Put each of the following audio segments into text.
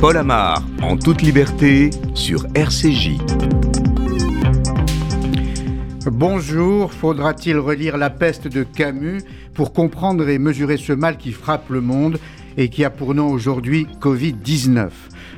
Paul Amar, en toute liberté, sur RCJ. Bonjour, faudra-t-il relire La peste de Camus pour comprendre et mesurer ce mal qui frappe le monde et qui a pour nom aujourd'hui Covid-19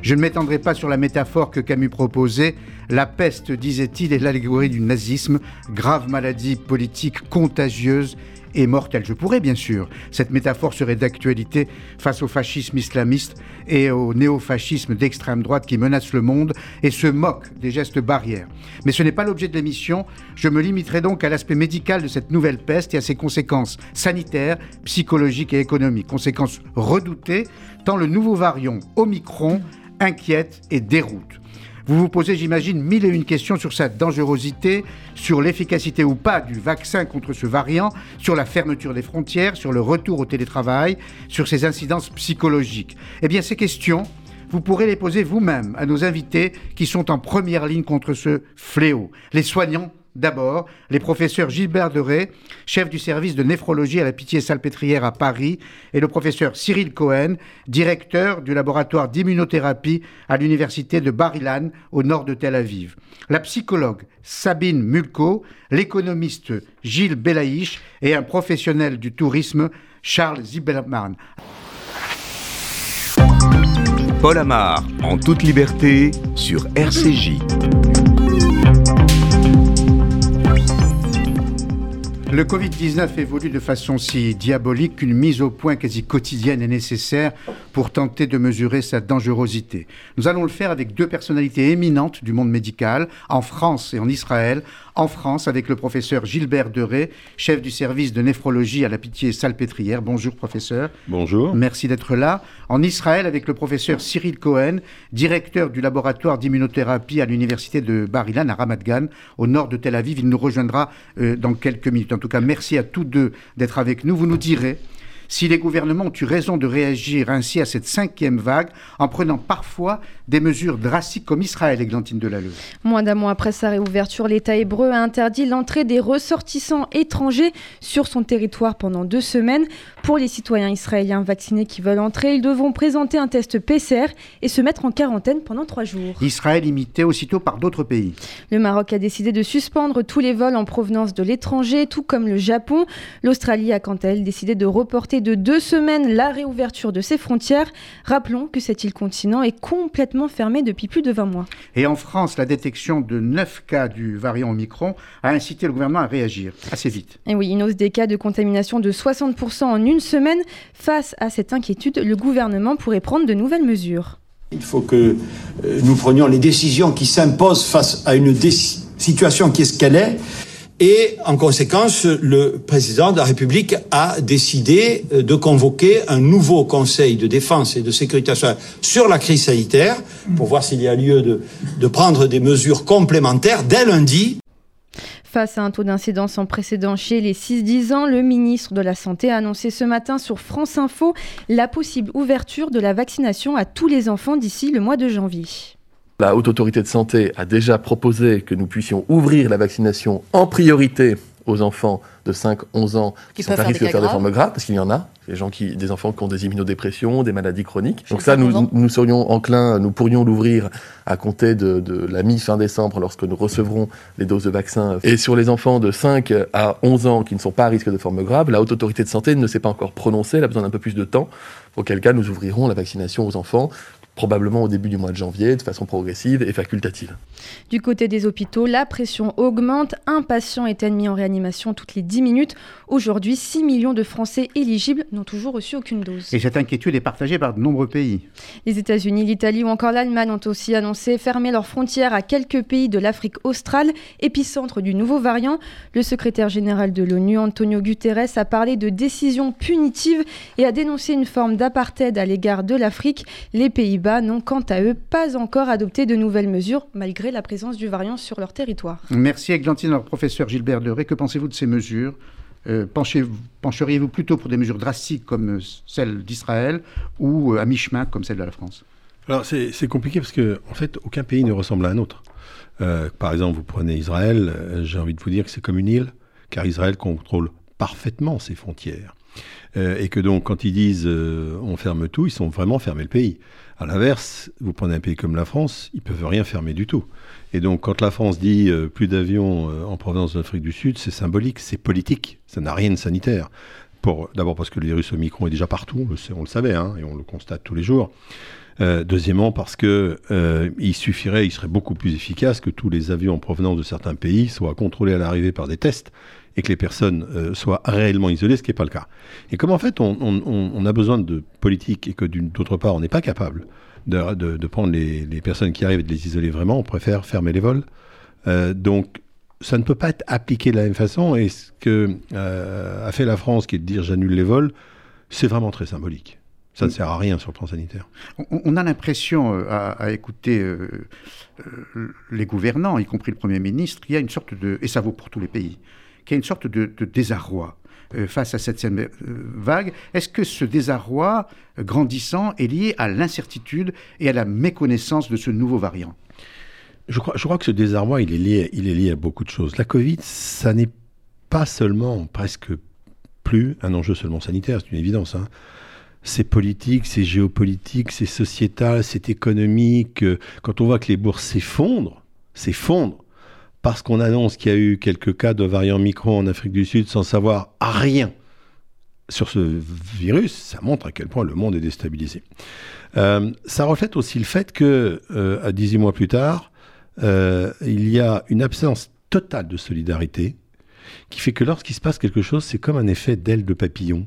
Je ne m'étendrai pas sur la métaphore que Camus proposait. La peste, disait-il, est l'allégorie du nazisme, grave maladie politique contagieuse et mortelle. Je pourrais bien sûr, cette métaphore serait d'actualité face au fascisme islamiste et au néofascisme d'extrême droite qui menace le monde et se moque des gestes barrières. Mais ce n'est pas l'objet de l'émission, je me limiterai donc à l'aspect médical de cette nouvelle peste et à ses conséquences sanitaires, psychologiques et économiques. Conséquences redoutées, tant le nouveau variant Omicron inquiète et déroute. Vous vous posez, j'imagine, mille et une questions sur sa dangerosité, sur l'efficacité ou pas du vaccin contre ce variant, sur la fermeture des frontières, sur le retour au télétravail, sur ses incidences psychologiques. Eh bien, ces questions, vous pourrez les poser vous-même à nos invités qui sont en première ligne contre ce fléau, les soignants D'abord, les professeurs Gilbert Deré, chef du service de néphrologie à la Pitié-Salpêtrière à Paris, et le professeur Cyril Cohen, directeur du laboratoire d'immunothérapie à l'université de Bar-Ilan au nord de Tel Aviv. La psychologue Sabine Mulko, l'économiste Gilles Belaïch et un professionnel du tourisme Charles Zibelman. Paul Amar, en toute liberté, sur RCJ. Le Covid-19 évolue de façon si diabolique qu'une mise au point quasi quotidienne est nécessaire pour tenter de mesurer sa dangerosité. Nous allons le faire avec deux personnalités éminentes du monde médical, en France et en Israël. En France, avec le professeur Gilbert Deré, chef du service de néphrologie à la Pitié-Salpêtrière. Bonjour, professeur. Bonjour. Merci d'être là. En Israël, avec le professeur Cyril Cohen, directeur du laboratoire d'immunothérapie à l'université de Bar-Ilan à Ramat Gan, au nord de Tel Aviv. Il nous rejoindra euh, dans quelques minutes. En tout cas, merci à tous deux d'être avec nous. Vous nous direz si les gouvernements ont eu raison de réagir ainsi à cette cinquième vague en prenant parfois des mesures drastiques comme Israël, Églantine Delalleux. Moins d'un mois après sa réouverture, l'État hébreu a interdit l'entrée des ressortissants étrangers sur son territoire pendant deux semaines. Pour les citoyens israéliens vaccinés qui veulent entrer, ils devront présenter un test PCR et se mettre en quarantaine pendant trois jours. Israël imité aussitôt par d'autres pays. Le Maroc a décidé de suspendre tous les vols en provenance de l'étranger, tout comme le Japon. L'Australie a quant à elle décidé de reporter de deux semaines la réouverture de ses frontières. Rappelons que cette île continent est complètement fermée depuis plus de 20 mois. Et en France, la détection de 9 cas du variant Omicron a incité le gouvernement à réagir assez vite. Et oui, une hausse des cas de contamination de 60% en une semaine. Face à cette inquiétude, le gouvernement pourrait prendre de nouvelles mesures. Il faut que euh, nous prenions les décisions qui s'imposent face à une situation qui est ce qu'elle est. Et en conséquence, le président de la République a décidé euh, de convoquer un nouveau Conseil de défense et de sécurité sur la crise sanitaire pour voir s'il y a lieu de, de prendre des mesures complémentaires dès lundi. Face à un taux d'incidence sans précédent chez les 6-10 ans, le ministre de la Santé a annoncé ce matin sur France Info la possible ouverture de la vaccination à tous les enfants d'ici le mois de janvier. La Haute Autorité de Santé a déjà proposé que nous puissions ouvrir la vaccination en priorité aux enfants de 5-11 ans qui, sont à risque de faire des formes graves, parce qu'il y en a, des gens qui, des enfants qui ont des immunodépressions, des maladies chroniques. Donc ça, nous, nous serions enclins, nous pourrions l'ouvrir à compter de, de la mi-fin décembre, lorsque nous recevrons les doses de vaccins. Et sur les enfants de 5 à 11 ans qui ne sont pas à risque de formes graves, la Haute Autorité de Santé ne s'est pas encore prononcée, elle a besoin d'un peu plus de temps, auquel cas nous ouvrirons la vaccination aux enfants probablement au début du mois de janvier, de façon progressive et facultative. Du côté des hôpitaux, la pression augmente. Un patient est admis en réanimation toutes les 10 minutes. Aujourd'hui, 6 millions de Français éligibles n'ont toujours reçu aucune dose. Et cette inquiétude est partagée par de nombreux pays. Les États-Unis, l'Italie ou encore l'Allemagne ont aussi annoncé fermer leurs frontières à quelques pays de l'Afrique australe, épicentre du nouveau variant. Le secrétaire général de l'ONU, Antonio Guterres, a parlé de décisions punitives et a dénoncé une forme d'apartheid à l'égard de l'Afrique. Les pays n'ont quant à eux pas encore adopté de nouvelles mesures malgré la présence du variant sur leur territoire. Merci Eglantine. Alors professeur Gilbert Deré, que pensez-vous de ces mesures? Euh, Pencheriez-vous plutôt pour des mesures drastiques comme celles d'Israël ou euh, à mi-chemin comme celle de la France? Alors c'est compliqué parce que en fait aucun pays ne ressemble à un autre. Euh, par exemple, vous prenez Israël, j'ai envie de vous dire que c'est comme une île, car Israël contrôle parfaitement ses frontières. Euh, et que donc, quand ils disent euh, on ferme tout, ils sont vraiment fermés le pays. À l'inverse, vous prenez un pays comme la France, ils peuvent rien fermer du tout. Et donc, quand la France dit euh, plus d'avions en provenance de l'Afrique du Sud, c'est symbolique, c'est politique, ça n'a rien de sanitaire. D'abord parce que le virus Omicron est déjà partout, on le savait, hein, et on le constate tous les jours. deuxièmement, parce que il suffirait, il serait beaucoup plus efficace que tous les avions en provenance de certains pays soient contrôlés à l'arrivée par des tests et que les personnes euh, soient réellement isolées, ce qui n'est pas le cas. Et comme en fait on, a besoin de politique et que d'autre part on n'est pas capable de, prendre les, personnes qui arrivent et de les isoler vraiment, on préfère fermer les vols. Euh, donc ça ne peut pas être appliqué de la même façon et ce que euh, a fait la France, qui est de dire j'annule les vols, c'est vraiment très symbolique. Ça ne sert à rien sur le plan sanitaire. On, a l'impression, à, écouter les gouvernants, y compris le Premier ministre, qu'il y a une sorte de, et ça vaut pour tous les pays, qu'il y a une sorte de, désarroi euh, face à cette euh, vague. Est-ce que ce désarroi euh, grandissant est lié à l'incertitude et à la méconnaissance de ce nouveau variant? Je crois, que ce désarroi, il est, lié, il est lié à beaucoup de choses. La Covid, ça n'est pas seulement, presque plus, un enjeu seulement sanitaire, c'est une évidence. Hein. C'est politique, c'est géopolitique, c'est sociétal, c'est économique. Quand on voit que les bourses s'effondrent, s'effondrent, parce qu'on annonce qu'il y a eu quelques cas de variant micro en Afrique du Sud sans savoir rien sur ce virus, ça montre à quel point le monde est déstabilisé. Euh, ça reflète aussi le fait que, euh, à 18 mois plus tard, euh, il y a une absence totale de solidarité qui fait que lorsqu'il se passe quelque chose, c'est comme un effet d'aile de papillon.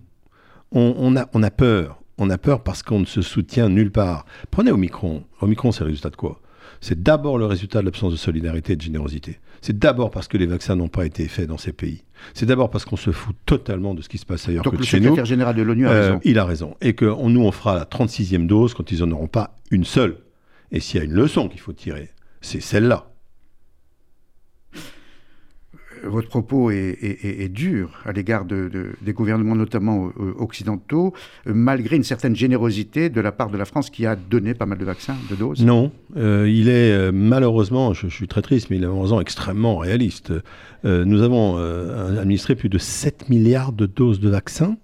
On, a, on a peur. On a peur parce qu'on ne se soutient nulle part. Prenez Omicron. Omicron, c'est le résultat de quoi? C'est d'abord le résultat de l'absence de solidarité et de générosité. C'est d'abord parce que les vaccins n'ont pas été faits dans ces pays. C'est d'abord parce qu'on se fout totalement de ce qui se passe ailleurs que chez nous. le secrétaire général de l'ONU a euh, raison. Il a raison. Et que nous, on fera la 36e dose quand ils n'en auront pas une seule. Et s'il y a une leçon qu'il faut tirer, c'est celle-là votre propos est, dur à l'égard des gouvernements, notamment euh, occidentaux, euh, malgré une certaine générosité de la part de la France qui a donné pas mal de vaccins, de doses. Non, euh, il est malheureusement, je, suis très triste, mais il est malheureusement extrêmement réaliste. nous avons administré plus de 7 milliards de doses de vaccins.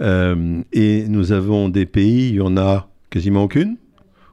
Et nous avons des pays, il y en a quasiment aucune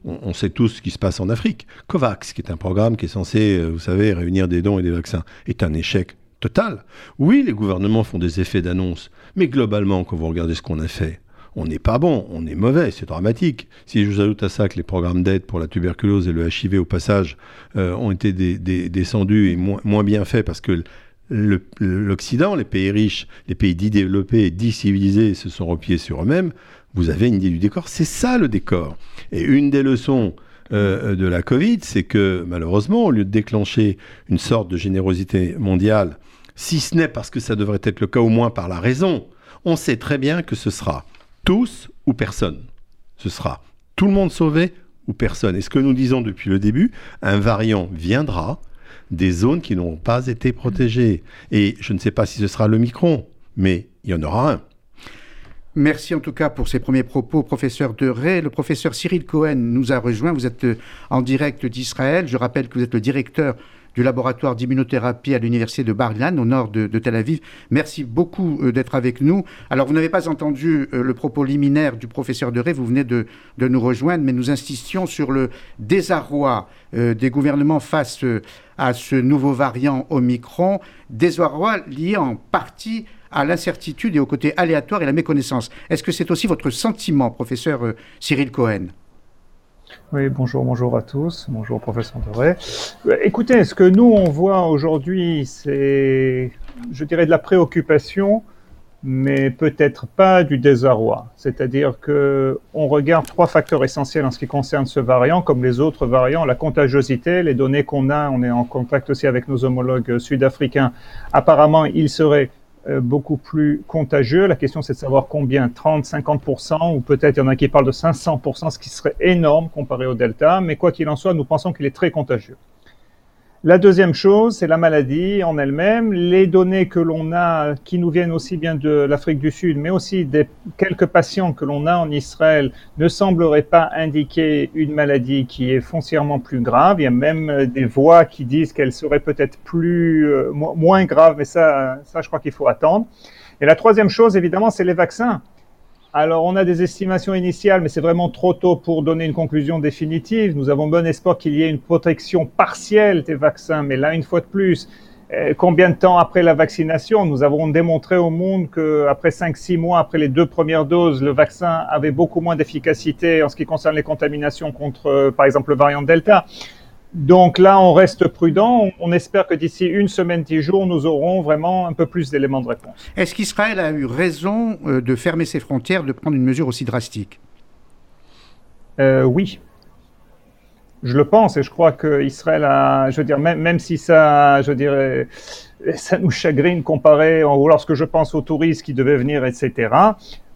on, sait tous ce qui se passe en Afrique. COVAX, qui est un programme qui est censé, euh, vous savez, réunir des dons et des vaccins, est un échec total. Oui, les gouvernements font des effets d'annonce, mais globalement, quand vous regardez ce qu'on a fait, on n'est pas bon, on est mauvais, c'est dramatique. Si je vous ajoute à ça que les programmes d'aide pour la tuberculose et le HIV au passage euh, ont été descendus et moins, bien faits parce que l'Occident, les pays riches, les pays dits développés et dits civilisés se sont repliés sur eux-mêmes, vous avez une idée du décor. C'est ça le décor. Et une des leçons euh, de la Covid, c'est que malheureusement, au lieu de déclencher une sorte de générosité mondiale, si ce n'est parce que ça devrait être le cas au moins par la raison, on sait très bien que ce sera tous ou personne. Ce sera tout le monde sauvé ou personne. Et ce que nous disons depuis le début, un variant viendra des zones qui n'ont pas été protégées. Et je ne sais pas si ce sera le micron, mais il y en aura un. Merci en tout cas pour ces premiers propos, professeur De Ray. Le professeur Cyril Cohen nous a rejoint. Vous êtes euh, en direct d'Israël. Je rappelle que vous êtes le directeur du laboratoire d'immunothérapie à l'université de Bar-Ilan, au nord de, Tel Aviv. Merci beaucoup euh, d'être avec nous. Alors, vous n'avez pas entendu euh, le propos liminaire du professeur De Ray, vous venez de, nous rejoindre, mais nous insistions sur le désarroi des gouvernements face à ce nouveau variant Omicron, désarroi lié en partie à l'incertitude et au côté aléatoire et la méconnaissance. Est-ce que c'est aussi votre sentiment, professeur euh, Cyril Cohen? Oui, bonjour, bonjour à tous. Bonjour, professeur Doré. Euh, écoutez, ce que nous, on voit aujourd'hui, c'est, je dirais, de la préoccupation, mais peut-être pas du désarroi. C'est-à-dire que on regarde trois facteurs essentiels en ce qui concerne ce variant, comme les autres variants, la contagiosité, les données qu'on a, on est en contact aussi avec nos homologues sud-africains. Apparemment, il serait beaucoup plus contagieux. La question, c'est de savoir combien, 30, 50%, ou peut-être il y en a qui parlent de 500%, ce qui serait énorme comparé au Delta. Mais quoi qu'il en soit, nous pensons qu'il est très contagieux. La deuxième chose, c'est la maladie en elle-même. Les données que l'on a, qui nous viennent aussi bien de l'Afrique du Sud, mais aussi des quelques patients que l'on a en Israël, ne sembleraient pas indiquer une maladie qui est foncièrement plus grave. Il y a même des voix qui disent qu'elle serait peut-être plus, euh, moins grave, mais ça, ça, je crois qu'il faut attendre. Et la troisième chose, évidemment, c'est les vaccins. Alors, on a des estimations initiales, mais c'est vraiment trop tôt pour donner une conclusion définitive. Nous avons bon espoir qu'il y ait une protection partielle des vaccins, mais là, une fois de plus, euh, combien de temps après la vaccination? Nous avons démontré au monde qu'après 5-6 mois, après les deux premières doses, le vaccin avait beaucoup moins d'efficacité en ce qui concerne les contaminations contre, euh, par exemple, le variant Delta. Donc là, on reste prudent. On espère que d'ici une semaine, dix jours, nous aurons vraiment un peu plus d'éléments de réponse. Est-ce qu'Israël a eu raison euh, de fermer ses frontières, de prendre une mesure aussi drastique? Oui. Je le pense et je crois qu'Israël a, je veux dire, même, même si ça, je dirais, ça nous chagrine comparé, ou lorsque je pense aux touristes qui devaient venir, etc.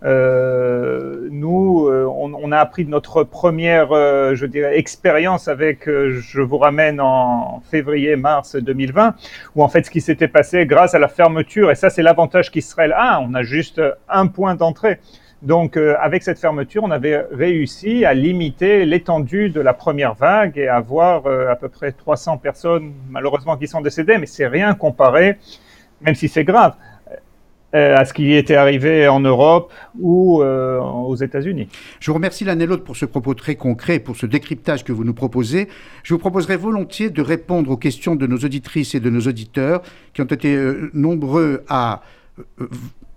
Euh, nous, euh, on, a appris de notre première, euh, je dirais, expérience avec, euh, je vous ramène en février-mars 2020, où en fait ce qui s'était passé grâce à la fermeture, et ça c'est l'avantage qu'Israël a, on a juste un point d'entrée. Donc, euh, avec cette fermeture, on avait réussi à limiter l'étendue de la première vague et avoir euh, à peu près 300 personnes, malheureusement, qui sont décédées, mais c'est rien comparé, même si c'est grave, euh, à ce qui était arrivé en Europe ou aux États-Unis. Je vous remercie l'un et l'autre pour ce propos très concret, pour ce décryptage que vous nous proposez. Je vous proposerai volontiers de répondre aux questions de nos auditrices et de nos auditeurs qui ont été nombreux à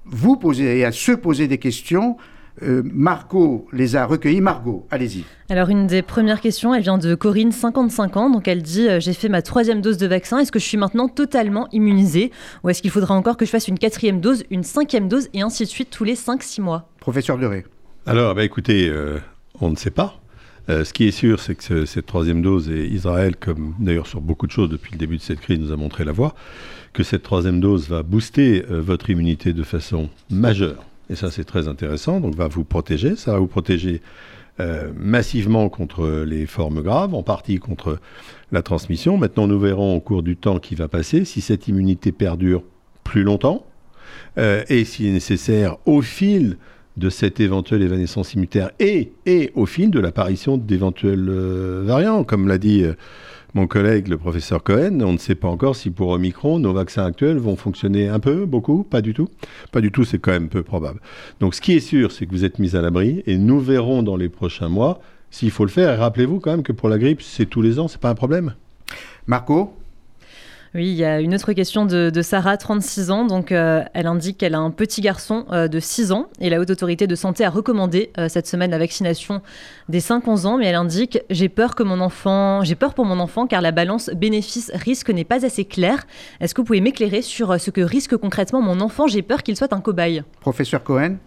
vous poser et à se poser des questions. Euh, Margot les a recueillis. Margot, allez-y. Alors, une des premières questions, elle vient de Corinne, 55 ans. Donc, elle dit euh, J'ai fait ma troisième dose de vaccin. Est-ce que je suis maintenant totalement immunisée Ou est-ce qu'il faudra encore que je fasse une quatrième dose, une cinquième dose et ainsi de suite tous les 5-6 mois? Professeur Deré. Alors, bah, écoutez, euh, on ne sait pas. ce qui est sûr, c'est que cette troisième dose, et Israël, comme d'ailleurs sur beaucoup de choses depuis le début de cette crise, nous a montré la voie que cette troisième dose va booster euh, votre immunité de façon majeure. Et ça, c'est très intéressant. Donc, va vous protéger. Ça va vous protéger euh, massivement contre les formes graves, en partie contre la transmission. Maintenant, nous verrons au cours du temps qui va passer si cette immunité perdure plus longtemps euh, et est nécessaire au fil de cette éventuelle évanescence immunitaire et, et au fil de l'apparition d'éventuels variants, comme l'a dit mon collègue, le professeur Cohen, on ne sait pas encore si pour Omicron, nos vaccins actuels vont fonctionner un peu, beaucoup, pas du tout? Pas du tout, c'est quand même peu probable. Donc ce qui est sûr, c'est que vous êtes mis à l'abri et nous verrons dans les prochains mois s'il faut le faire. Et rappelez-vous quand même que pour la grippe, c'est tous les ans, c'est pas un problème? Marco? Oui, il y a une autre question de, Sarah, 36 ans. Donc, euh, elle indique qu'elle a un petit garçon euh, de 6 ans et la Haute Autorité de Santé a recommandé euh, cette semaine la vaccination des 5-11 ans. Mais elle indique J'ai peur que mon enfant, j'ai peur pour mon enfant car la balance bénéfice-risque n'est pas assez claire. Est-ce que vous pouvez m'éclairer sur ce que risque concrètement mon enfant? J'ai peur qu'il soit un cobaye. Professeur Cohen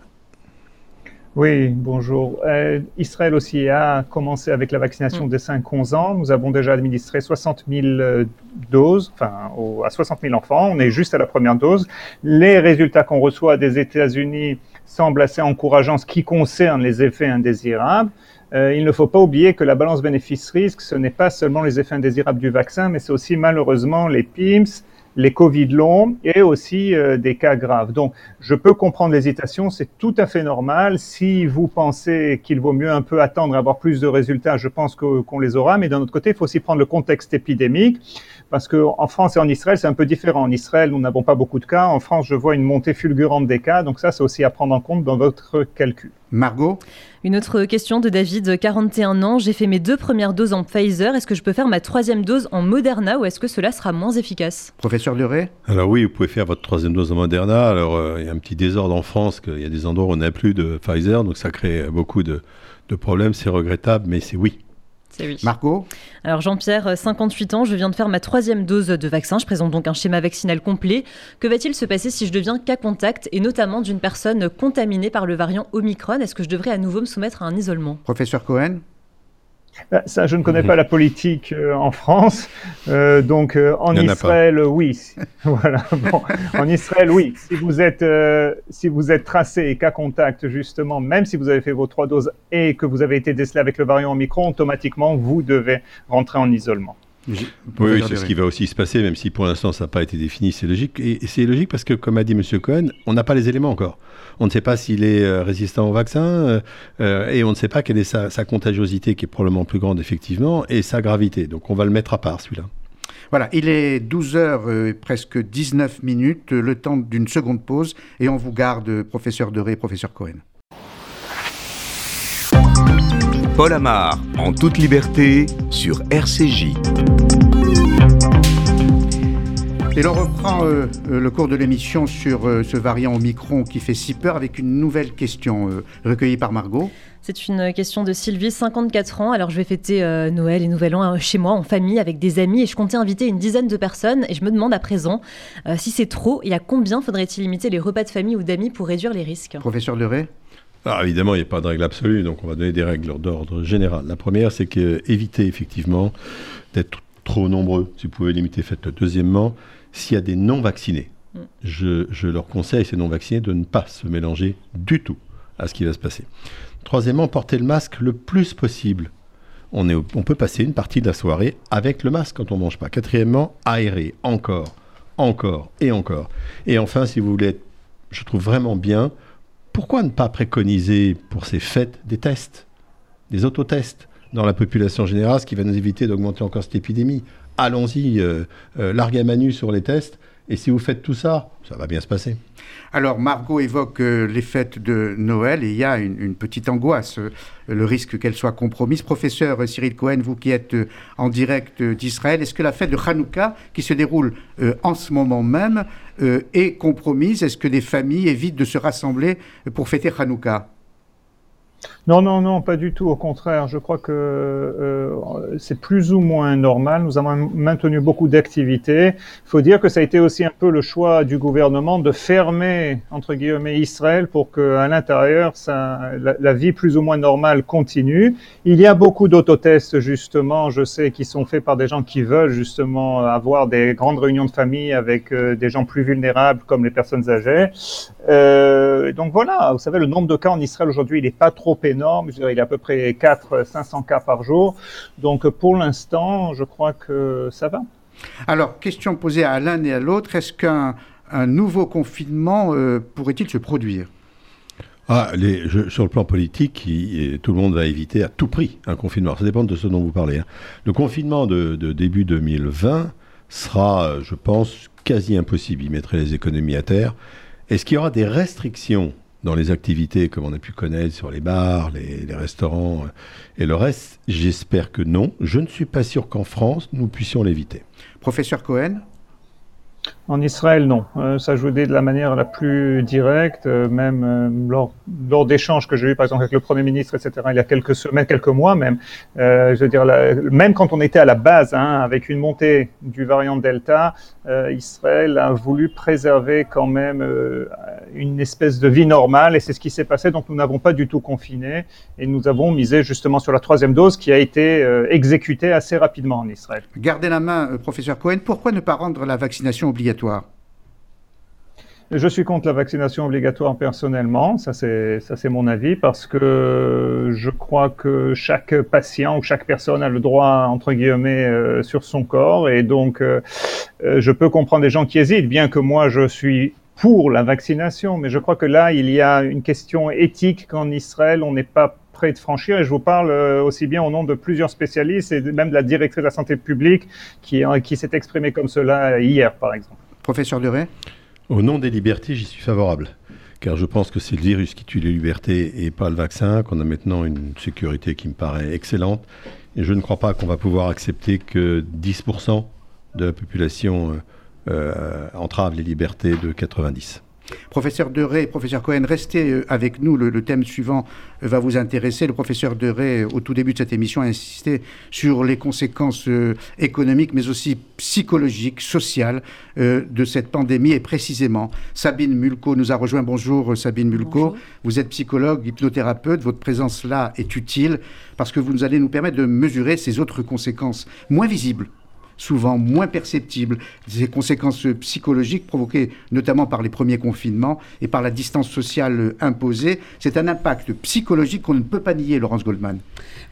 oui, bonjour. Euh, Israël aussi a commencé avec la vaccination mm. des 5-11 ans. Nous avons déjà administré 60 000 euh, doses, enfin à 60 000 enfants. On est juste à la première dose. Les résultats qu'on reçoit des États-Unis semblent assez encourageants, ce qui concerne les effets indésirables. Euh, il ne faut pas oublier que la balance bénéfice-risque, ce n'est pas seulement les effets indésirables du vaccin, mais c'est aussi malheureusement les PIMS, les Covid longs et aussi euh, des cas graves. Donc, je peux comprendre l'hésitation, c'est tout à fait normal. Si vous pensez qu'il vaut mieux un peu attendre avoir plus de résultats, je pense qu'on les aura. Mais d'un autre côté, il faut aussi prendre le contexte épidémique parce qu'en France et en Israël, c'est un peu différent. En Israël, nous n'avons pas beaucoup de cas. En France, je vois une montée fulgurante des cas. Donc ça, c'est aussi à prendre en compte dans votre calcul. Margot? Une autre question de David, 41 ans. J'ai fait mes deux premières doses en Pfizer. Est-ce que je peux faire ma troisième dose en Moderna ou est-ce que cela sera moins efficace? Professeur Duret Alors oui, vous pouvez faire votre troisième dose en Moderna. Alors euh, il y a un petit désordre en France, qu'il y a des endroits où on n'a plus de Pfizer, donc ça crée beaucoup de, de problèmes. C'est regrettable, mais c'est oui. Marco Alors Jean-Pierre, 58 ans, je viens de faire ma troisième dose de vaccin. Je présente donc un schéma vaccinal complet. Que va-t-il se passer si je deviens cas contact et notamment d'une personne contaminée par le variant Omicron? Est-ce que je devrais à nouveau me soumettre à un isolement? Professeur Cohen ça, je ne connais pas la politique euh, en France. Euh, donc, euh, en Israël, oui. voilà. Bon, en Israël, oui. Si vous êtes, si vous êtes tracé et cas contact, justement, même si vous avez fait vos trois doses et que vous avez été décelé avec le variant Omicron, automatiquement, vous devez rentrer en isolement. Oui, c'est ce qui va aussi se passer, même si pour l'instant ça n'a pas été défini, c'est logique. Et c'est logique parce que, comme a dit M. Cohen, on n'a pas les éléments encore. On ne sait pas s'il est euh, résistant au vaccin euh, euh, et on ne sait pas quelle est sa, contagiosité, qui est probablement plus grande, effectivement, et sa gravité. Donc on va le mettre à part, celui-là. Voilà, il est 12h et presque 19 minutes, le temps d'une seconde pause, et on vous garde, professeur Deré, professeur Cohen. Paul Amar, en toute liberté, sur RCJ. Et l'on reprend euh, euh, le cours de l'émission sur euh, ce variant Omicron qui fait si peur avec une nouvelle question recueillie par Margot. C'est une question de Sylvie, 54 ans. Alors je vais fêter Noël et Nouvel An chez moi, en famille, avec des amis, et je comptais inviter une dizaine de personnes. Et je me demande à présent si c'est trop et à combien faudrait-il limiter les repas de famille ou d'amis pour réduire les risques? Professeur Leray alors évidemment, il n'y a pas de règle absolue, donc on va donner des règles d'ordre général. La première, c'est qu'éviter effectivement d'être trop nombreux. Si vous pouvez limiter, faites-le. Deuxièmement, s'il y a des non-vaccinés, mm. je, leur conseille, ces non-vaccinés, de ne pas se mélanger du tout à ce qui va se passer. Troisièmement, porter le masque le plus possible. On, est, on peut passer une partie de la soirée avec le masque quand on ne mange pas. Quatrièmement, aérer encore, encore et encore. Et enfin, si vous voulez je trouve vraiment bien, pourquoi ne pas préconiser pour ces fêtes des tests, des autotests dans la population générale, ce qui va nous éviter d'augmenter encore cette épidémie? Allons-y, euh, euh, manu sur les tests, et si vous faites tout ça, ça va bien se passer. Alors, Margot évoque euh, les fêtes de Noël et il y a une, petite angoisse, euh, le risque qu'elle soit compromise. Professeur Cyril Cohen, vous qui êtes euh, en direct d'Israël, est-ce que la fête de Hanouka, qui se déroule en ce moment même, est compromise? Est-ce que des familles évitent de se rassembler pour fêter Hanouka? Non, non, non, pas du tout. Au contraire, je crois que euh, c'est plus ou moins normal. Nous avons maintenu beaucoup d'activités. Il faut dire que ça a été aussi un peu le choix du gouvernement de fermer, entre guillemets, Israël pour qu'à l'intérieur, la, vie plus ou moins normale continue. Il y a beaucoup d'autotests, justement, je sais, qui sont faits par des gens qui veulent justement avoir des grandes réunions de famille avec euh, des gens plus vulnérables comme les personnes âgées. Euh, donc voilà, vous savez, le nombre de cas en Israël aujourd'hui, il n'est pas trop énorme énorme. il y a à peu près 400-500 cas par jour. Donc pour l'instant, je crois que ça va. Alors, question posée à l'un et à l'autre, est-ce qu'un nouveau confinement euh, pourrait-il se produire? Ah, sur le plan politique, tout le monde va éviter à tout prix un confinement. ça dépend de ce dont vous parlez. Hein. Le confinement de, de, début 2020 sera, je pense, quasi impossible. Il mettrait les économies à terre. Est-ce qu'il y aura des restrictions dans les activités comme on a pu connaître sur les bars, les, restaurants euh, et le reste J'espère que non. Je ne suis pas sûr qu'en France, nous puissions l'éviter. Professeur Cohen en Israël, non. Euh, ça jouait de la manière la plus directe, euh, même euh, lors, lors d'échanges que j'ai eu, par exemple, avec le Premier ministre, etc., il y a quelques semaines, quelques mois même. je veux dire, même quand on était à la base, hein, avec une montée du variant Delta, Israël a voulu préserver quand même une espèce de vie normale, et c'est ce qui s'est passé. Donc, nous n'avons pas du tout confiné, et nous avons misé justement sur la troisième dose qui a été exécutée assez rapidement en Israël. Gardez la main, professeur Cohen. Pourquoi ne pas rendre la vaccination obligatoire? Je suis contre la vaccination obligatoire personnellement, ça c'est mon avis parce que je crois que chaque patient ou chaque personne a le droit entre guillemets euh, sur son corps et donc euh, euh, je peux comprendre des gens qui hésitent, bien que moi je suis pour la vaccination, mais je crois que là il y a une question éthique qu'en Israël on n'est pas prêt de franchir et je vous parle aussi bien au nom de plusieurs spécialistes et même de la directrice de la santé publique qui s'est exprimée comme cela hier par exemple. Professeur Duret Au nom des libertés, j'y suis favorable. Car je pense que c'est le virus qui tue les libertés et pas le vaccin, qu'on a maintenant une sécurité qui me paraît excellente. Et je ne crois pas qu'on va pouvoir accepter que 10% de la population euh, euh, entrave les libertés de 90. Professeur Deray, professeur Cohen, restez euh, avec nous. Le, thème suivant euh, va vous intéresser. Le professeur Deray, au tout début de cette émission, a insisté sur les conséquences euh, économiques, mais aussi psychologiques, sociales de cette pandémie. Et précisément, Sabine Mulco nous a rejoint. Bonjour Sabine Mulco. Vous êtes psychologue, hypnothérapeute. Votre présence là est utile parce que vous allez nous permettre de mesurer ces autres conséquences moins visibles souvent moins perceptibles, ces conséquences psychologiques provoquées notamment par les premiers confinements et par la distance sociale imposée. C'est un impact psychologique qu'on ne peut pas nier, Laurence Goldman.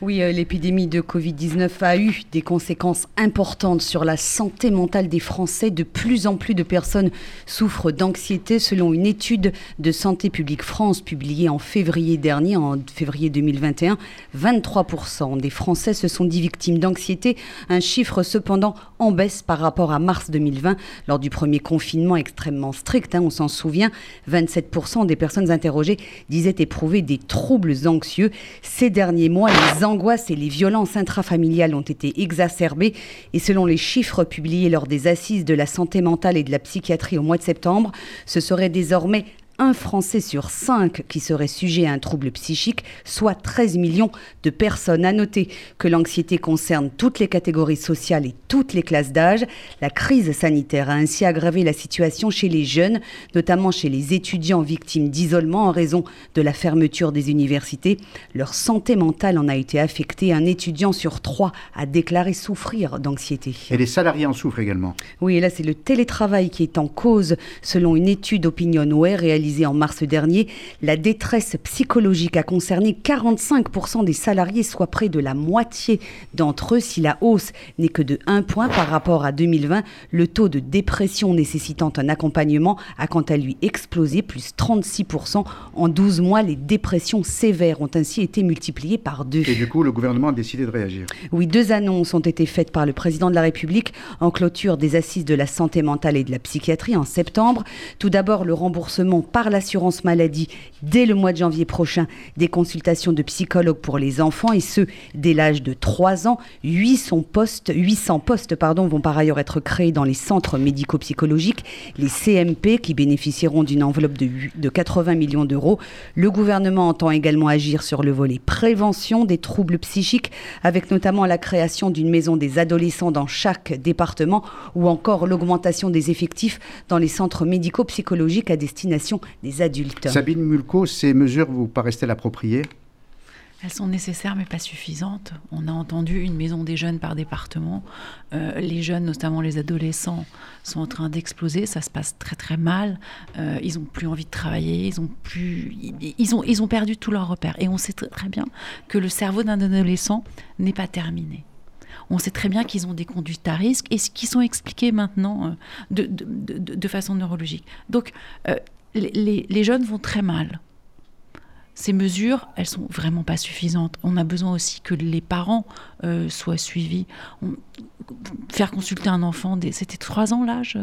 Oui, euh, l'épidémie de Covid-19 a eu des conséquences importantes sur la santé mentale des Français. De plus en plus de personnes souffrent d'anxiété selon une étude de Santé publique France publiée en février dernier, en février 2021. 23% des Français se sont dit victimes d'anxiété, un chiffre cependant en baisse par rapport à mars 2020, lors du premier confinement extrêmement strict. Hein, on s'en souvient, 27% des personnes interrogées disaient éprouver des troubles anxieux. Ces derniers mois, les angoisses et les violences intrafamiliales ont été exacerbées. Et selon les chiffres publiés lors des assises de la santé mentale et de la psychiatrie au mois de septembre, ce serait désormais un Français sur cinq qui serait sujet à un trouble psychique, soit 13 millions de personnes. À noter que l'anxiété concerne toutes les catégories sociales et toutes les classes d'âge. La crise sanitaire a ainsi aggravé la situation chez les jeunes, notamment chez les étudiants victimes d'isolement en raison de la fermeture des universités. Leur santé mentale en a été affectée. Un étudiant sur trois a déclaré souffrir d'anxiété. Et les salariés en souffrent également. Oui, et là c'est le télétravail qui est en cause, selon une étude OpinionWare réalisée en mars dernier, la détresse psychologique a concerné 45% des salariés, soit près de la moitié d'entre eux. Si la hausse n'est que de 1 point par rapport à 2020, le taux de dépression nécessitant un accompagnement a quant à lui explosé, plus 36%. En 12 mois, les dépressions sévères ont ainsi été multipliées par deux. Et du coup, le gouvernement a décidé de réagir. Oui, deux annonces ont été faites par le président de la République en clôture des assises de la santé mentale et de la psychiatrie en septembre. Tout d'abord, le remboursement par l'assurance maladie dès le mois de janvier prochain des consultations de psychologues pour les enfants et ce dès l'âge de 3 ans. 800 postes, 800 postes pardon, vont par ailleurs être créés dans les centres médico-psychologiques, les CMP qui bénéficieront d'une enveloppe de, de 80 millions d'euros. Le gouvernement entend également agir sur le volet prévention des troubles psychiques avec notamment la création d'une maison des adolescents dans chaque département ou encore l'augmentation des effectifs dans les centres médico-psychologiques à destination des adultes. Sabine Mulco, ces mesures vous paraissent-elles appropriées? Elles sont nécessaires mais pas suffisantes. On a entendu une maison des jeunes par département. Euh, les jeunes, notamment les adolescents, sont en train d'exploser. Ça se passe très très mal. Euh, ils n'ont plus envie de travailler. Ils ont, plus, ils, ont, ils ont perdu tous leurs repères. Et on sait très, très bien que le cerveau d'un adolescent n'est pas terminé. On sait très bien qu'ils ont des conduites à risque et ce qui sont expliquées maintenant euh, de, de, de, de, façon neurologique. Donc, les, jeunes vont très mal. Ces mesures, elles sont vraiment pas suffisantes. On a besoin aussi que les parents euh, soient suivis. faire consulter un enfant, c'était trois ans l'âge?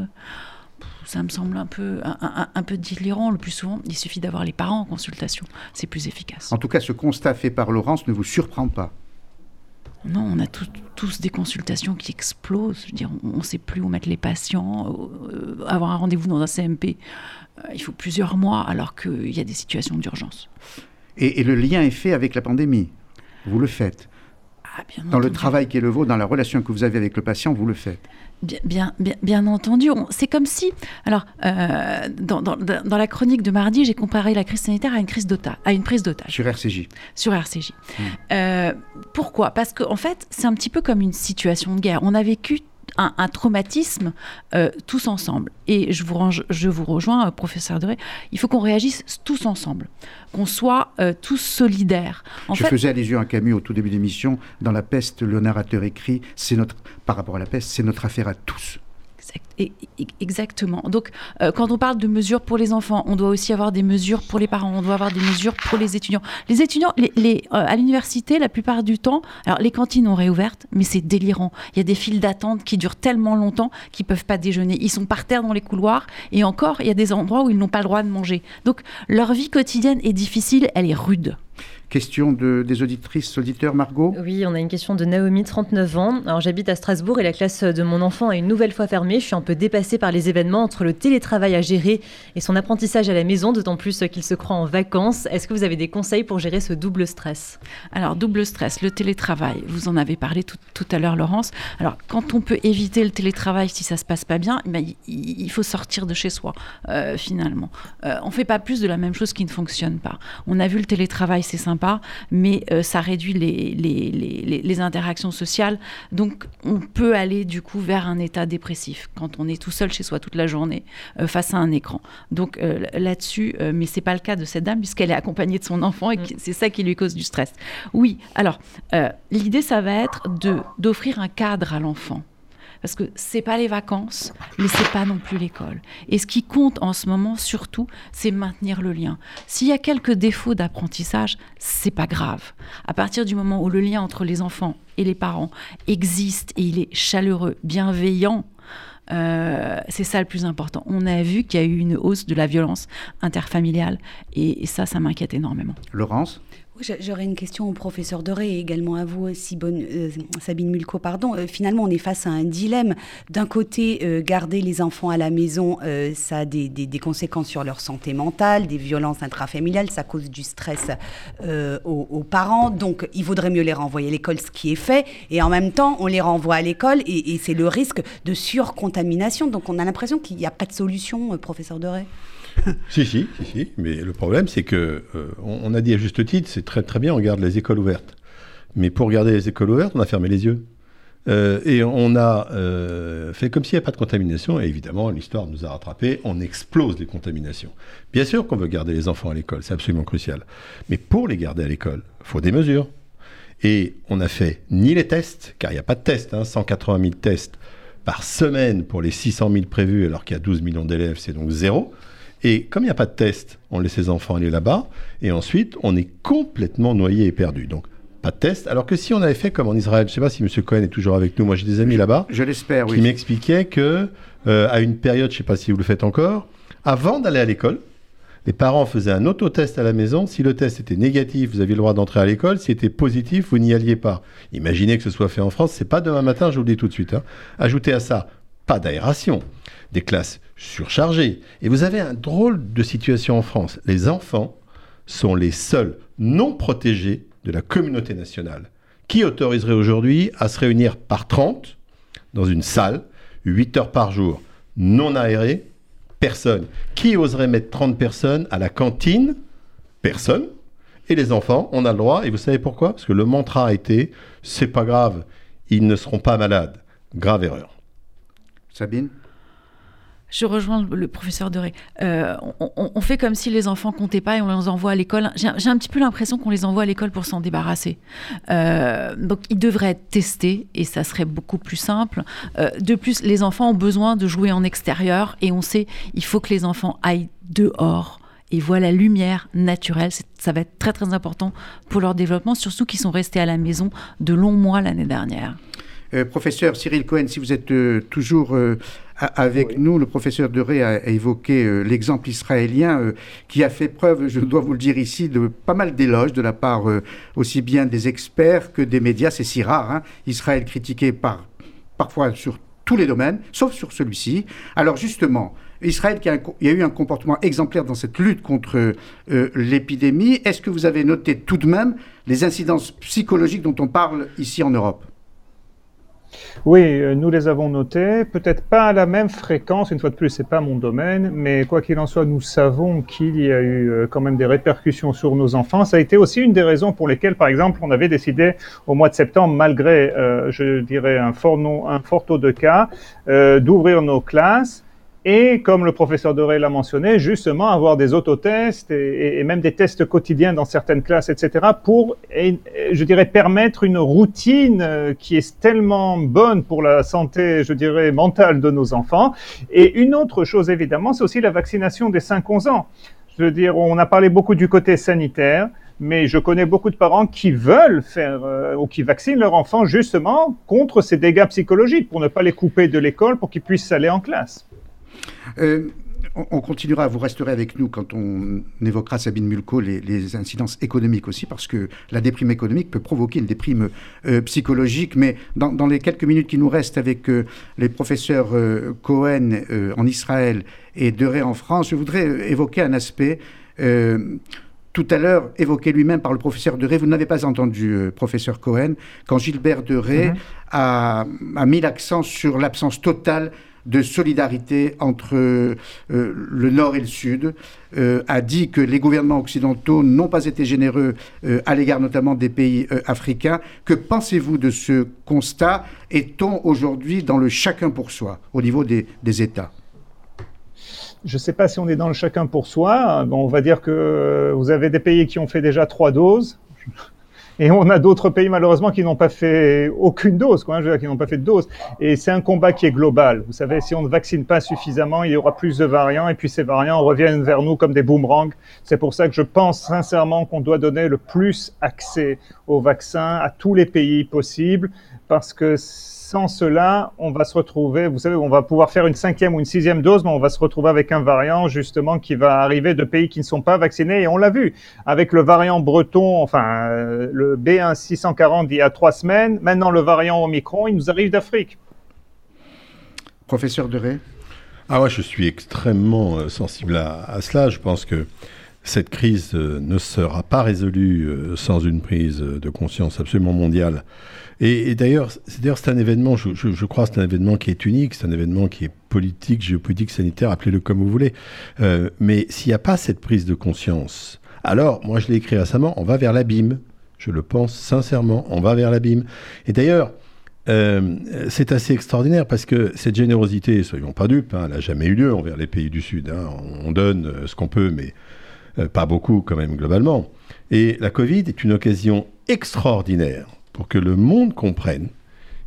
Ça me semble un peu, un, peu délirant. Le plus souvent, il suffit d'avoir les parents en consultation. C'est plus efficace. En tout cas, ce constat fait par Laurence ne vous surprend pas non, on a tous des consultations qui explosent. Je veux dire, on ne sait plus où mettre les patients. Euh, avoir un rendez-vous dans un CMP, euh, il faut plusieurs mois, alors qu'il y a des situations d'urgence. Et, le lien est fait avec la pandémie. Vous le faites. Ah, dans le travail qui est le vôtre, dans la relation que vous avez avec le patient, vous le faites. Bien, bien, bien, entendu. C'est comme si, alors, euh, dans, dans, dans, la chronique de mardi, j'ai comparé la crise sanitaire à une crise d'otage, à une prise d'otage. Sur RCJ. Sur RCJ. Hmm. Euh, pourquoi? Parce qu'en en fait, c'est un petit peu comme une situation de guerre. On a vécu un, traumatisme euh, tous ensemble. Et je vous, je vous rejoins, euh, professeur Doré, il faut qu'on réagisse tous ensemble, qu'on soit euh, tous solidaires. je faisais allusion à Camus au tout début d'émission. Dans La peste, le narrateur écrit, c'est notre, par rapport à la peste, c'est notre affaire à tous. Exactement. Donc, euh, quand on parle de mesures pour les enfants, on doit aussi avoir des mesures pour les parents, on doit avoir des mesures pour les étudiants. Les étudiants, euh, à l'université, la plupart du temps, alors les cantines ont réouvertes, mais c'est délirant. Il y a des files d'attente qui durent tellement longtemps qu'ils peuvent pas déjeuner. Ils sont par terre dans les couloirs, et encore, il y a des endroits où ils n'ont pas le droit de manger. Donc, leur vie quotidienne est difficile, elle est rude. Question de, des auditrices, auditeurs, Margot Oui, on a une question de Naomi, 39 ans. Alors j'habite à Strasbourg et la classe de mon enfant est une nouvelle fois fermée. Je suis un peu dépassée par les événements entre le télétravail à gérer et son apprentissage à la maison, d'autant plus qu'il se croit en vacances. Est-ce que vous avez des conseils pour gérer ce double stress? Alors double stress, le télétravail, vous en avez parlé tout, à l'heure Laurence. Alors quand on peut éviter le télétravail si ça se passe pas bien, ben, il, faut sortir de chez soi euh, finalement. Euh, on fait pas plus de la même chose qui ne fonctionne pas. On a vu le télétravail, c'est mais euh, ça réduit les, les, interactions sociales. Donc, on peut aller du coup vers un état dépressif quand on est tout seul chez soi toute la journée euh, face à un écran. Donc, euh, là-dessus, mais c'est pas le cas de cette dame puisqu'elle est accompagnée de son enfant et mm. c'est ça qui lui cause du stress. Oui, alors, l'idée, ça va être d'offrir un cadre à l'enfant parce que c'est pas les vacances, mais c'est pas non plus l'école. Et ce qui compte en ce moment surtout, c'est maintenir le lien. S'il y a quelques défauts d'apprentissage, c'est pas grave. À partir du moment où le lien entre les enfants et les parents existe et il est chaleureux, bienveillant, euh, c'est ça le plus important. On a vu qu'il y a eu une hausse de la violence interfamiliale et, et ça, ça m'inquiète énormément. Laurence? J'aurais une question au professeur Doré et également à vous, euh, Sabine Mulco. Pardon. Euh, finalement, on est face à un dilemme. D'un côté, euh, garder les enfants à la maison, ça a des, conséquences sur leur santé mentale, des violences intrafamiliales, ça cause du stress aux, parents. Donc, il vaudrait mieux les renvoyer à l'école, ce qui est fait. Et en même temps, on les renvoie à l'école et, et c'est le risque de surcontamination. Donc, on a l'impression qu'il n'y a pas de solution, professeur Doré. si, si, si, si. Mais le problème, c'est que euh, on, a dit à juste titre, c'est très très bien, on garde les écoles ouvertes. Mais pour garder les écoles ouvertes, on a fermé les yeux. Euh, et on a euh, fait comme s'il n'y avait pas de contamination. Et évidemment, l'histoire nous a rattrapés. On explose les contaminations. Bien sûr qu'on veut garder les enfants à l'école, c'est absolument crucial. Mais pour les garder à l'école, il faut des mesures. Et on n'a fait ni les tests, car il n'y a pas de tests, hein, 180 000 tests par semaine pour les 600 000 prévus, alors qu'il y a 12 millions d'élèves, c'est donc zéro. Et comme il n'y a pas de test, on laisse les enfants aller là-bas, et ensuite on est complètement noyé et perdu. Donc pas de test. Alors que si on avait fait comme en Israël, je ne sais pas si M. Cohen est toujours avec nous, moi j'ai des amis là-bas. Je l'espère, oui. Qui m'expliquaient que, euh, à une période, je ne sais pas si vous le faites encore, avant d'aller à l'école, les parents faisaient un autotest à la maison. Si le test était négatif, vous aviez le droit d'entrer à l'école. Si était positif, vous n'y alliez pas. Imaginez que ce soit fait en France. C'est pas demain matin, je vous le dis tout de suite. Hein. Ajoutez à ça, d'aération, des classes surchargées. Et vous avez un drôle de situation en France. Les enfants sont les seuls non protégés de la communauté nationale. Qui autoriserait aujourd'hui à se réunir par 30 dans une salle, 8 heures par jour, non aérée? Personne. Qui oserait mettre 30 personnes à la cantine? Personne. Et les enfants, on a le droit. Et vous savez pourquoi? Parce que le mantra a été c'est pas grave, ils ne seront pas malades. Grave erreur. Sabine je rejoins le professeur Doré. Euh, on, fait comme si les enfants comptaient pas et on les envoie à l'école. J'ai un petit peu l'impression qu'on les envoie à l'école pour s'en débarrasser. Euh, donc ils devraient être testés et ça serait beaucoup plus simple. Euh, de plus, les enfants ont besoin de jouer en extérieur et on sait il faut que les enfants aillent dehors et voient la lumière naturelle. Ça va être très très important pour leur développement, surtout qu'ils sont restés à la maison de longs mois l'année dernière. Professeur Cyril Cohen, si vous êtes toujours avec nous, le professeur Deré a, évoqué euh, l'exemple israélien euh, qui a fait preuve, je dois vous le dire ici, de pas mal d'éloges de la part euh, aussi bien des experts que des médias. C'est si rare. Hein. Israël critiqué par, parfois sur tous les domaines, sauf sur celui-ci. Alors justement, Israël, qui a, il y a eu un comportement exemplaire dans cette lutte contre l'épidémie. Est-ce que vous avez noté tout de même les incidences psychologiques dont on parle ici en Europe? Oui, euh, nous les avons notés, peut-être pas à la même fréquence, une fois de plus, c'est pas mon domaine, mais quoi qu'il en soit, nous savons qu'il y a eu euh, quand même des répercussions sur nos enfants. Ça a été aussi une des raisons pour lesquelles, par exemple, on avait décidé au mois de septembre, malgré, euh, je dirais, un fort, un fort taux de cas, d'ouvrir nos classes et comme le professeur Doré l'a mentionné, justement avoir des autotests et, et, même des tests quotidiens dans certaines classes, etc., pour, je dirais, permettre une routine euh, qui est tellement bonne pour la santé, je dirais, mentale de nos enfants. Et une autre chose, évidemment, c'est aussi la vaccination des 5-11 ans. Je veux dire, on a parlé beaucoup du côté sanitaire, mais je connais beaucoup de parents qui veulent faire euh, ou qui vaccinent leur enfant justement contre ces dégâts psychologiques pour ne pas les couper de l'école pour qu'ils puissent aller en classe. Euh, on continuera, vous resterez avec nous quand on évoquera, Sabine Mulco, les, incidences économiques aussi, parce que la déprime économique peut provoquer une déprime euh, psychologique. Mais dans, les quelques minutes qui nous restent avec euh, les professeurs Cohen en Israël et Deré en France, je voudrais évoquer un aspect tout à l'heure évoqué lui-même par le professeur Deré. Vous n'avez pas entendu, professeur Cohen, quand Gilbert Deré a, a, mis l'accent sur l'absence totale de solidarité entre euh, le Nord et le Sud, euh, a dit que les gouvernements occidentaux n'ont pas été généreux euh, à l'égard notamment des pays africains. Que pensez-vous de ce constat? Est-on aujourd'hui dans le chacun pour soi au niveau des, États? Je ne sais pas si on est dans le chacun pour soi. On va dire que vous avez des pays qui ont fait déjà trois doses. Et on a d'autres pays malheureusement qui n'ont pas fait aucune dose, quoi, hein, qui n'ont pas fait de dose. Et c'est un combat qui est global. Vous savez, si on ne vaccine pas suffisamment, il y aura plus de variants, et puis ces variants reviennent vers nous comme des boomerangs. C'est pour ça que je pense sincèrement qu'on doit donner le plus accès aux vaccins à tous les pays possibles, parce que sans cela, on va se retrouver, vous savez, on va pouvoir faire une cinquième ou une sixième dose, mais on va se retrouver avec un variant justement qui va arriver de pays qui ne sont pas vaccinés. Et on l'a vu avec le variant breton, enfin euh, le B1 640 il y a trois semaines. Maintenant le variant Omicron, il nous arrive d'Afrique. Professeur Deray Ah ouais, je suis extrêmement euh, sensible à, cela. Je pense que cette crise euh, ne sera pas résolue sans une prise de conscience absolument mondiale et, d'ailleurs, c'est un événement, je, je, crois, c'est un événement qui est unique, c'est un événement qui est politique, géopolitique, sanitaire, appelez-le comme vous voulez. Euh, mais s'il n'y a pas cette prise de conscience, alors, moi je l'ai écrit récemment, on va vers l'abîme. Je le pense sincèrement, on va vers l'abîme. Et d'ailleurs, euh, c'est assez extraordinaire parce que cette générosité, soyons pas dupes, hein, elle n'a jamais eu lieu envers les pays du Sud. Hein. On donne euh, ce qu'on peut, mais pas beaucoup quand même globalement. Et la Covid est une occasion extraordinaire pour que le monde comprenne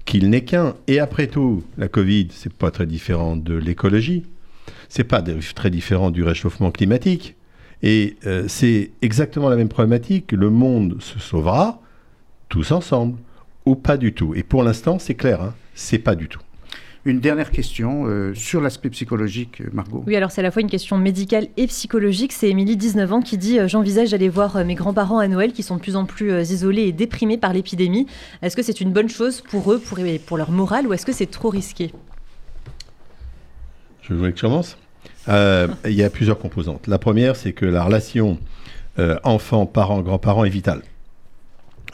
qu'il n'est qu'un. Et après tout, la Covid, c'est pas très différent de l'écologie, c'est pas très différent du réchauffement climatique. Et euh, c'est exactement la même problématique. Le monde se sauvera tous ensemble ou pas du tout. Et pour l'instant, c'est clair, hein, c'est pas du tout. Une dernière question euh, sur l'aspect psychologique, Margot. Oui, alors c'est à la fois une question médicale et psychologique. C'est Émilie, 19 ans, qui dit euh, J'envisage d'aller voir euh, mes grands-parents à Noël qui sont de plus en plus isolés et déprimés par l'épidémie. Est-ce que c'est une bonne chose pour eux, pour, pour leur morale, ou est-ce que c'est trop risqué? Je voudrais que je commence. Il y a plusieurs composantes. La première, c'est que la relation enfant-parent, grand-parent est vitale.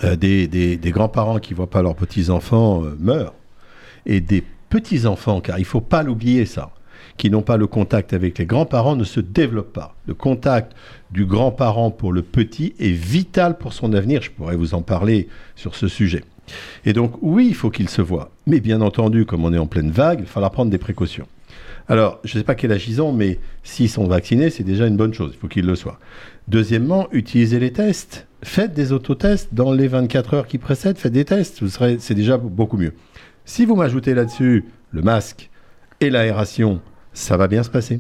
des, des, des grands-parents qui ne voient pas leurs petits-enfants meurent. Et des petits-enfants, car il ne faut pas l'oublier ça, qui n'ont pas le contact avec les grands-parents ne se développent pas. Le contact du grand-parent pour le petit est vital pour son avenir. Je pourrais vous en parler sur ce sujet. Et donc, oui, il faut qu'il se voient. Mais bien entendu, comme on est en pleine vague, il faudra prendre des précautions. Alors, je ne sais pas quel âge ils ont, mais s'ils sont vaccinés, c'est déjà une bonne chose. Il faut qu'ils le soient. Deuxièmement, utilisez les tests. Faites des autotests dans les 24 heures qui précèdent. Faites des tests. C'est déjà beaucoup mieux. Si vous m'ajoutez là-dessus le masque et l'aération, ça va bien se passer.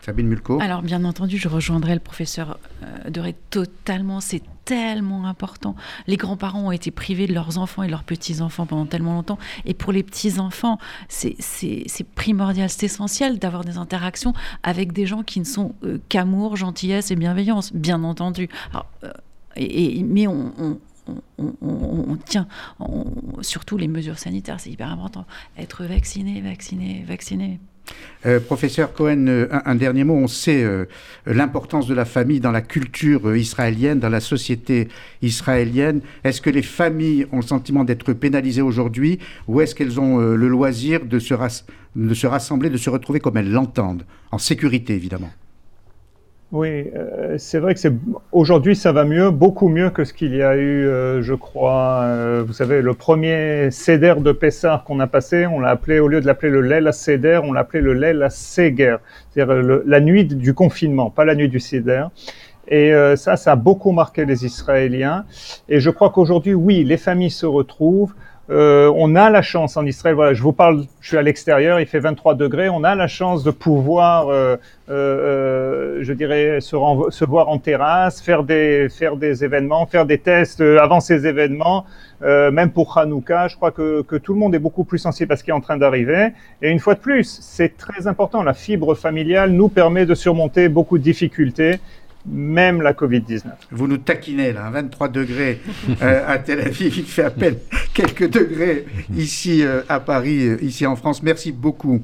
Sabine Mulco Alors, bien entendu, je rejoindrai le professeur euh, Doré totalement. C'est tellement important. Les grands-parents ont été privés de leurs enfants et leurs petits-enfants pendant tellement longtemps. Et pour les petits-enfants, c'est primordial, c'est essentiel d'avoir des interactions avec des gens qui ne sont euh, qu'amour, gentillesse et bienveillance, bien entendu. Euh, et, mais on, on, tient surtout les mesures sanitaires, c'est hyper important. Être vacciné, vacciné, vacciné. Euh, professeur Cohen, euh, un, dernier mot. On sait euh, l'importance de la famille dans la culture israélienne, dans la société israélienne. Est-ce que les familles ont le sentiment d'être pénalisées aujourd'hui ou est-ce qu'elles ont le loisir de se rassembler, de se retrouver comme elles l'entendent, en sécurité évidemment oui, euh, c'est vrai que c'est aujourd'hui ça va mieux, beaucoup mieux que ce qu'il y a eu, euh, je crois. Euh, vous savez, le premier Seder de Pessar qu'on a passé, on l'a appelé au lieu de l'appeler le Leil Seder, on l'a appelé le Leil Seger, c'est-à-dire la nuit du confinement, pas la nuit du Seder. Et ça, ça a beaucoup marqué les Israéliens. Et je crois qu'aujourd'hui, oui, les familles se retrouvent. Euh, on a la chance en Israël, voilà, je vous parle, je suis à l'extérieur, il fait 23 degrés, on a la chance de pouvoir, euh, euh, je dirais, se, se, voir en terrasse, faire des, faire des événements, faire des tests avant ces événements, même pour Hanouka, je crois que, que, tout le monde est beaucoup plus sensible à ce qui est en train d'arriver. Et une fois de plus, c'est très important, la fibre familiale nous permet de surmonter beaucoup de difficultés même la Covid-19. Vous nous taquinez là, 23 degrés euh, à Tel Aviv, il fait à peine quelques degrés ici euh, à Paris, euh, ici en France. Merci beaucoup.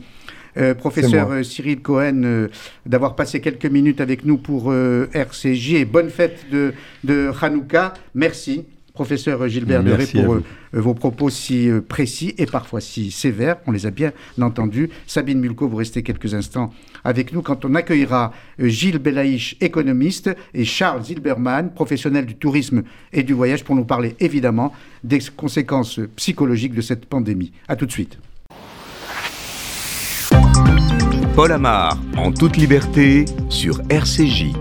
professeur Cyril Cohen, d'avoir passé quelques minutes avec nous pour RCJ et bonne fête de, de Hanouka. Merci professeur Gilbert Deré, pour euh, vos propos si précis et parfois si sévères. On les a bien entendus. Sabine Mulco, vous restez quelques instants avec nous quand on accueillera euh, Gilles Belaïch, économiste, et Charles Zilberman, professionnel du tourisme et du voyage, pour nous parler évidemment des conséquences psychologiques de cette pandémie. A tout de suite. Paul Amar, en toute liberté, sur RCJ.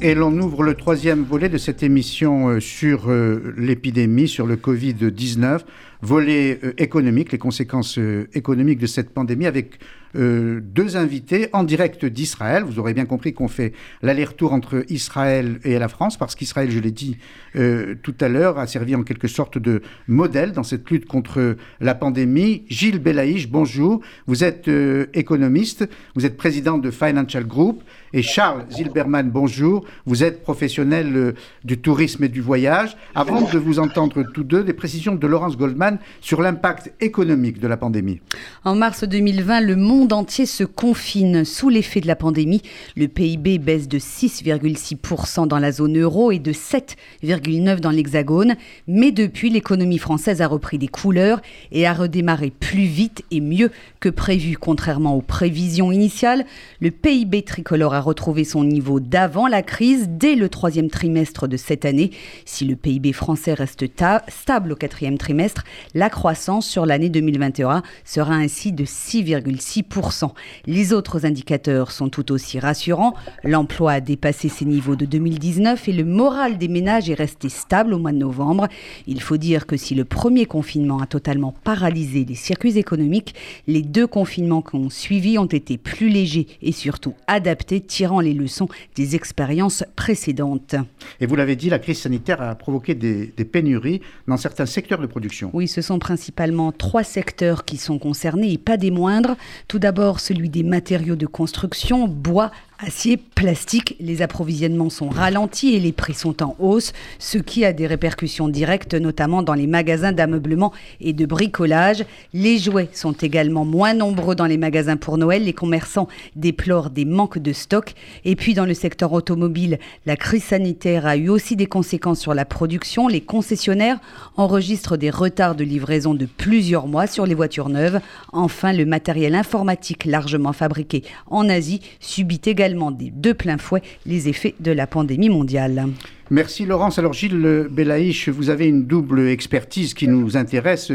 Et l'on ouvre le troisième volet de cette émission euh, sur euh, l'épidémie, sur le Covid-19, volet euh, économique, les conséquences économiques de cette pandémie, avec deux invités en direct d'Israël. Vous aurez bien compris qu'on fait l'aller-retour entre Israël et la France, parce qu'Israël, je l'ai dit tout à l'heure, a servi en quelque sorte de modèle dans cette lutte contre la pandémie. Gilles Belaïch, bonjour. Vous êtes économiste, vous êtes président de Financial Group. Et Charles Zilberman, bonjour. Vous êtes professionnel euh, du tourisme et du voyage. Avant de vous entendre tous deux, des précisions de Laurence Goldman sur l'impact économique de la pandémie. En mars 2020, le monde entier se confine sous l'effet de la pandémie. Le PIB baisse de 6,6% dans la zone euro et de 7,9% dans l'Hexagone. Mais depuis, l'économie française a repris des couleurs et a redémarré plus vite et mieux que prévu. Contrairement aux prévisions initiales, le PIB tricolore a retrouvé son niveau d'avant la crise dès le troisième trimestre de cette année. Si le PIB français reste stable au quatrième trimestre, la croissance sur l'année 2021 sera ainsi de 6,6%. Les autres indicateurs sont tout aussi rassurants. L'emploi a dépassé ses niveaux de 2019 et le moral des ménages est resté stable au mois de novembre. Il faut dire que si le premier confinement a totalement paralysé les circuits économiques, les deux confinements qui ont suivi ont été plus légers et surtout adaptés tirant les leçons des expériences précédentes. Et vous l'avez dit, la crise sanitaire a provoqué des, pénuries dans certains secteurs de production. Oui, ce sont principalement trois secteurs qui sont concernés et pas des moindres. Tout d'abord, celui des matériaux de construction, bois, Acier, plastique, les approvisionnements sont ralentis et les prix sont en hausse, ce qui a des répercussions directes, notamment dans les magasins d'ameublement et de bricolage. Les jouets sont également moins nombreux dans les magasins pour Noël. Les commerçants déplorent des manques de stock. Et puis dans le secteur automobile, la crise sanitaire a eu aussi des conséquences sur la production. Les concessionnaires enregistrent des retards de livraison de plusieurs mois sur les voitures neuves. Enfin, le matériel informatique largement fabriqué en Asie subit également de plein fouet les effets de la pandémie mondiale. Merci Laurence. Alors Gilles Belaïch, vous avez une double expertise qui nous intéresse.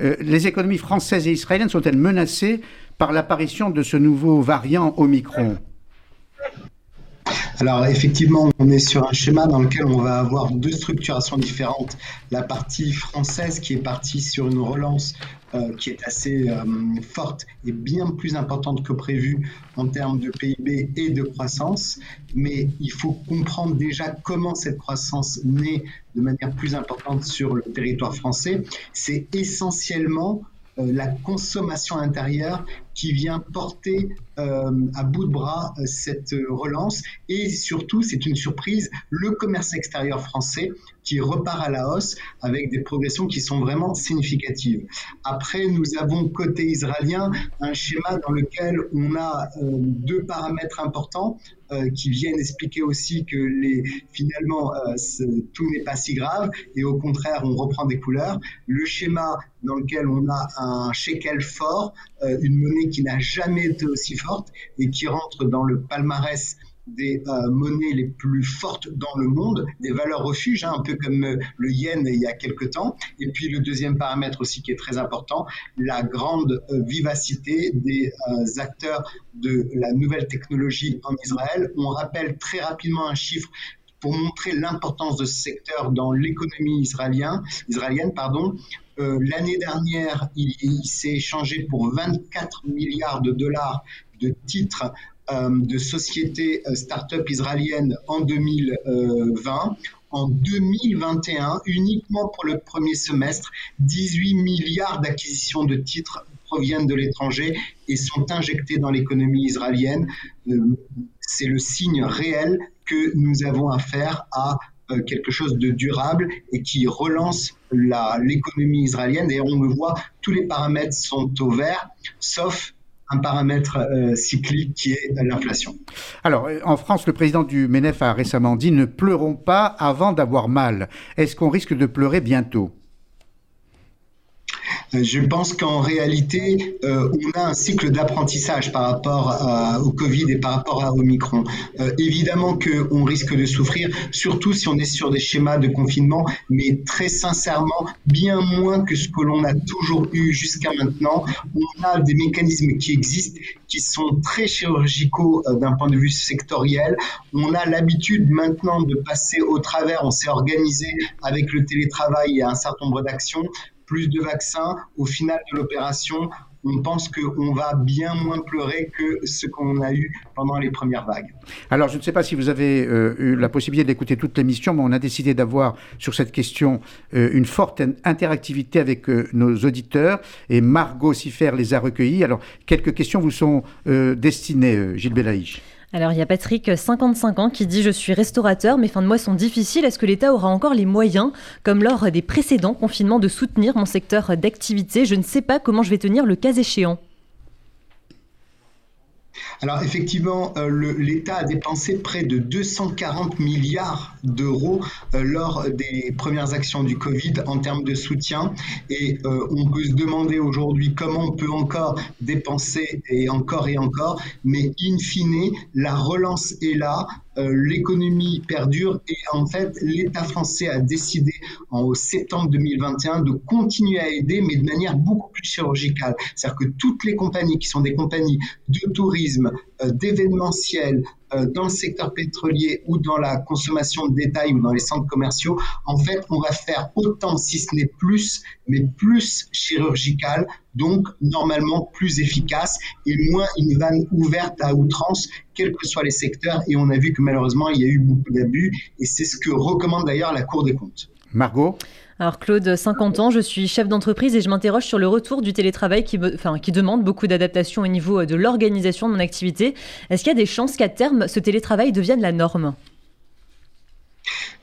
Euh, les économies françaises et israéliennes sont-elles menacées par l'apparition de ce nouveau variant Omicron? Alors effectivement, on est sur un schéma dans lequel on va avoir deux structurations différentes. La partie française qui est partie sur une relance euh, qui est assez euh, forte et bien plus importante que prévu en termes de PIB et de croissance. Mais il faut comprendre déjà comment cette croissance naît de manière plus importante sur le territoire français. C'est essentiellement la consommation intérieure qui vient porter euh, à bout de bras euh, cette relance. Et surtout, c'est une surprise, le commerce extérieur français qui repart à la hausse avec des progressions qui sont vraiment significatives. Après, nous avons côté israélien un schéma dans lequel on a deux paramètres importants. Euh, qui viennent expliquer aussi que les, finalement euh, tout n'est pas si grave et au contraire on reprend des couleurs. Le schéma dans lequel on a un shekel fort, euh, une monnaie qui n'a jamais été aussi forte et qui rentre dans le palmarès des euh, monnaies les plus fortes dans le monde, des valeurs refuges, hein, un peu comme euh, le yen il y a quelque temps. Et puis le deuxième paramètre aussi qui est très important, la grande euh, vivacité des acteurs de la nouvelle technologie en Israël. On rappelle très rapidement un chiffre pour montrer l'importance de ce secteur dans l'économie israélienne. israélienne pardon. L'année dernière, il, il s'est échangé pour 24 milliards de dollars de titres de sociétés euh, start-up israéliennes en 2020. En 2021, uniquement pour le premier semestre, 18 milliards d'acquisitions de titres proviennent de l'étranger et sont injectés dans l'économie israélienne. Euh, c'est le signe réel que nous avons affaire à quelque chose de durable et qui relance l'économie israélienne. D'ailleurs, on le voit, tous les paramètres sont au vert, sauf un paramètre euh, cyclique qui est l'inflation. Alors, euh, en France, le président du MENEF a récemment dit ne pleurons pas avant d'avoir mal. Est-ce qu'on risque de pleurer bientôt? Je pense qu'en réalité, on a un cycle d'apprentissage par rapport au Covid et par rapport à Omicron. évidemment qu'on risque de souffrir, surtout si on est sur des schémas de confinement, mais très sincèrement, bien moins que ce que l'on a toujours eu jusqu'à maintenant. On a des mécanismes qui existent, qui sont très chirurgicaux d'un point de vue sectoriel. On a l'habitude maintenant de passer au travers, on s'est organisé avec le télétravail et un certain nombre d'actions, plus de vaccins. Au final de l'opération, on pense qu'on va bien moins pleurer que ce qu'on a eu pendant les premières vagues. Alors, je ne sais pas si vous avez euh, eu la possibilité d'écouter toute l'émission, mais on a décidé d'avoir sur cette question euh, une forte interactivité avec euh, nos auditeurs. Et Margot Siffer les a recueillis. Alors, quelques questions vous sont destinées, Gilles Belaïch. Alors il y a Patrick, 55 ans, qui dit Je suis restaurateur, mes fins de mois sont difficiles. Est-ce que l'État aura encore les moyens, comme lors des précédents confinements, de soutenir mon secteur d'activité Je ne sais pas comment je vais tenir le cas échéant. Alors effectivement, euh, l'État a dépensé près de 240 milliards d'euros euh, lors des premières actions du Covid en termes de soutien. Et euh, on peut se demander aujourd'hui comment on peut encore dépenser et encore et encore, mais in fine, la relance est là. L'économie perdure et en fait l'État français a décidé en septembre 2021 de continuer à aider mais de manière beaucoup plus chirurgicale. C'est-à-dire que toutes les compagnies qui sont des compagnies de tourisme, euh, d'événementiel, euh, dans le secteur pétrolier ou dans la consommation de détail ou dans les centres commerciaux, en fait, on va faire autant, si ce n'est plus, mais plus chirurgical, donc normalement plus efficace et moins une vanne ouverte à outrance, quels que soient les secteurs. Et on a vu que malheureusement, il y a eu beaucoup d'abus et c'est ce que recommande d'ailleurs la Cour des comptes. Margot? Alors Claude, 50 ans, je suis chef d'entreprise et je m'interroge sur le retour du télétravail qui, qui demande beaucoup d'adaptation au niveau de l'organisation de mon activité. Est-ce qu'il y a des chances qu'à terme, ce télétravail devienne la norme?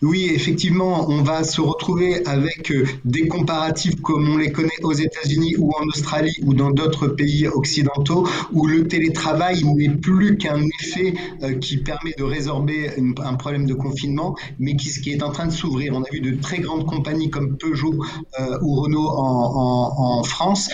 Oui, effectivement, on va se retrouver avec euh, des comparatifs comme on les connaît aux États-Unis ou en Australie ou dans d'autres pays occidentaux où le télétravail n'est plus qu'un effet euh, qui permet de résorber un problème de confinement, mais qui, est en train de s'ouvrir. On a vu de très grandes compagnies comme Peugeot euh, ou Renault en, en France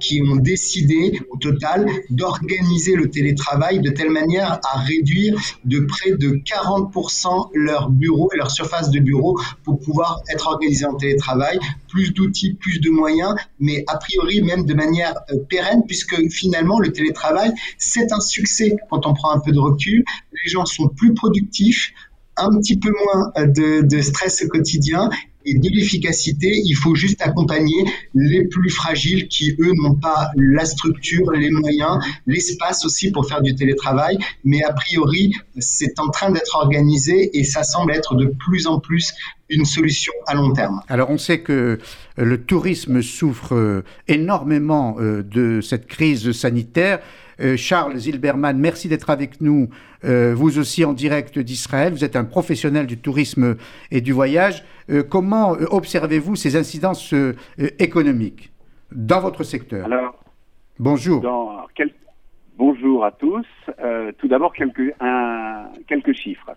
qui ont décidé au total d'organiser le télétravail de telle manière à réduire de près de 40% leurs bureaux et leurs surface de bureau pour pouvoir être organisé en télétravail, plus d'outils, plus de moyens, mais a priori même de manière euh, pérenne, puisque finalement le télétravail, c'est un succès quand on prend un peu de recul. Les gens sont plus productifs, un petit peu moins euh, de, de stress quotidien et de l'efficacité, il faut juste accompagner les plus fragiles qui, eux, n'ont pas la structure, les moyens, l'espace aussi pour faire du télétravail. Mais a priori, c'est en train d'être organisé et ça semble être de plus en plus une solution à long terme. Alors on sait que le tourisme souffre euh, énormément euh, de cette crise sanitaire. Euh, Charles Zilberman, merci d'être avec nous, euh, vous aussi en direct d'Israël. Vous êtes un professionnel du tourisme et du voyage. Euh, comment observez-vous ces incidences économiques dans votre secteur? Alors, Bonjour. Bonjour à tous. tout d'abord, quelques, quelques chiffres.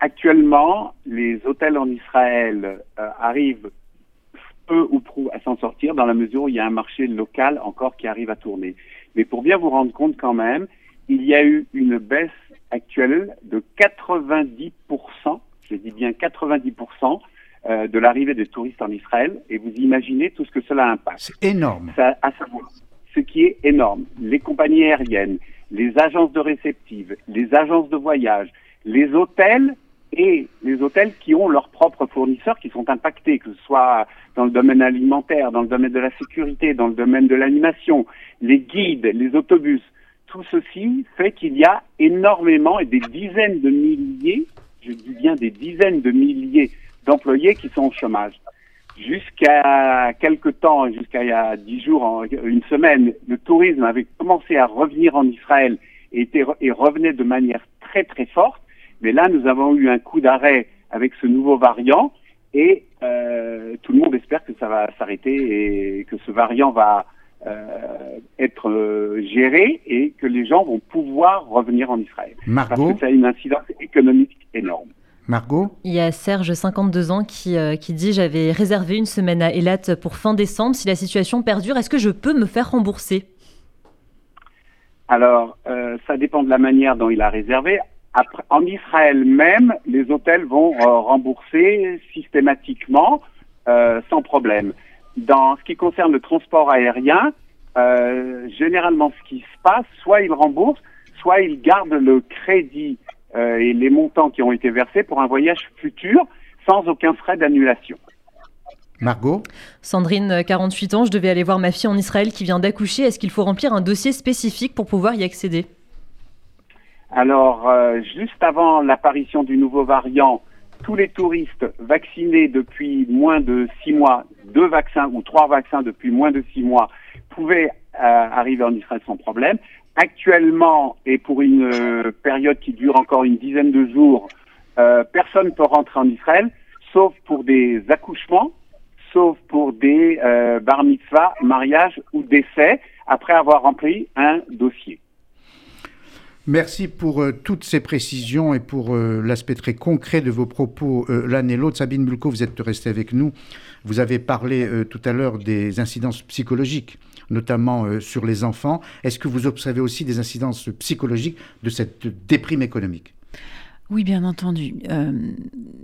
actuellement, les hôtels en Israël arrivent peu ou prou à s'en sortir dans la mesure où il y a un marché local encore qui arrive à tourner. Mais pour bien vous rendre compte quand même, il y a eu une baisse actuelle de 90%, je dis bien 90%, euh, de l'arrivée des touristes en Israël. Et vous imaginez tout ce que cela impacte. C'est énorme. Ça, à savoir, ce qui est énorme. Les compagnies aériennes, les agences de réceptives, les agences de voyage, les hôtels et les hôtels qui ont leurs propres fournisseurs qui sont impactés, que ce soit dans le domaine alimentaire, dans le domaine de la sécurité, dans le domaine de l'animation, les guides, les autobus. Tout ceci fait qu'il y a énormément et des dizaines de milliers, je dis bien des dizaines de milliers d'employés qui sont au chômage. Jusqu'à quelque temps, jusqu'à il y a dix jours, une semaine, le tourisme avait commencé à revenir en Israël et, était, et revenait de manière très très forte. Mais là, nous avons eu un coup d'arrêt avec ce nouveau variant et euh, tout le monde espère que ça va s'arrêter et que ce variant va euh, être euh, géré et que les gens vont pouvoir revenir en Israël. Margot, parce que ça a une incidence économique énorme. Margot Il y a Serge, 52 ans, qui, qui dit J'avais réservé une semaine à Elat pour fin décembre. Si la situation perdure, est-ce que je peux me faire rembourser? Alors, ça dépend de la manière dont il a réservé. Après, en Israël même, les hôtels vont rembourser systématiquement sans problème. Dans ce qui concerne le transport aérien, euh, généralement ce qui se passe, soit ils remboursent, soit ils gardent le crédit euh, et les montants qui ont été versés pour un voyage futur sans aucun frais d'annulation. Margot? Sandrine, 48 ans, je devais aller voir ma fille en Israël qui vient d'accoucher. Est-ce qu'il faut remplir un dossier spécifique pour pouvoir y accéder? Alors, euh, juste avant l'apparition du nouveau variant, tous les touristes vaccinés depuis moins de six mois, deux vaccins ou trois vaccins depuis moins de six mois, pouvaient euh, arriver en Israël sans problème. Actuellement, et pour une euh, période qui dure encore une dizaine de jours, euh, personne ne peut rentrer en Israël, sauf pour des accouchements, sauf pour des bar mitzvah, mariages ou décès, après avoir rempli un dossier. Merci pour euh, toutes ces précisions et pour euh, l'aspect très concret de vos propos euh, l'un et l'autre. Sabine Bulko, vous êtes restée avec nous. Vous avez parlé tout à l'heure des incidences psychologiques, notamment sur les enfants. Est-ce que vous observez aussi des incidences psychologiques de cette déprime économique? Oui, bien entendu. Euh,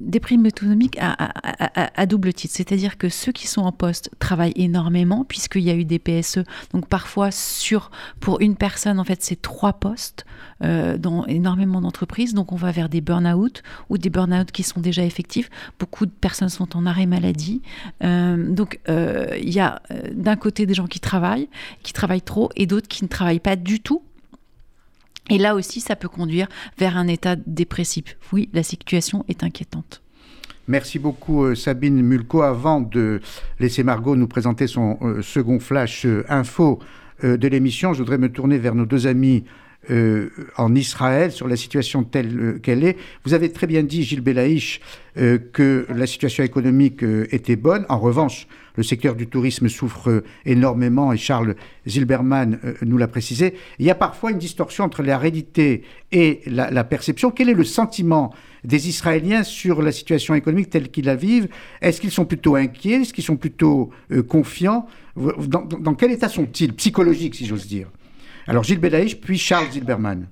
des primes autonomiques à, double titre, c'est-à-dire que ceux qui sont en poste travaillent énormément puisqu'il y a eu des PSE. Donc parfois sur pour une personne en fait c'est trois postes euh, dans énormément d'entreprises. Donc on va vers des burn-out ou des burn-out qui sont déjà effectifs. Beaucoup de personnes sont en arrêt maladie. Euh, donc il y a d'un côté des gens qui travaillent, qui travaillent trop, et d'autres qui ne travaillent pas du tout et là aussi, ça peut conduire vers un état dépressif. Oui, la situation est inquiétante. Merci beaucoup euh, Sabine Mulco. Avant de laisser Margot nous présenter son euh, second flash euh, info de l'émission, je voudrais me tourner vers nos deux amis en Israël sur la situation telle qu'elle est. Vous avez très bien dit, Gilles Belaïch, que la situation économique était bonne. En revanche, le secteur du tourisme souffre énormément et Charles Zilberman euh, nous l'a précisé. Il y a parfois une distorsion entre la réalité et la, perception. Quel est le sentiment des Israéliens sur la situation économique telle qu'ils la vivent? Est-ce qu'ils sont plutôt inquiets? Est-ce qu'ils sont plutôt euh, confiants? Dans, quel état sont-ils Psychologique, si j'ose dire? Alors Gilles Belaïch, puis Charles Zilberman.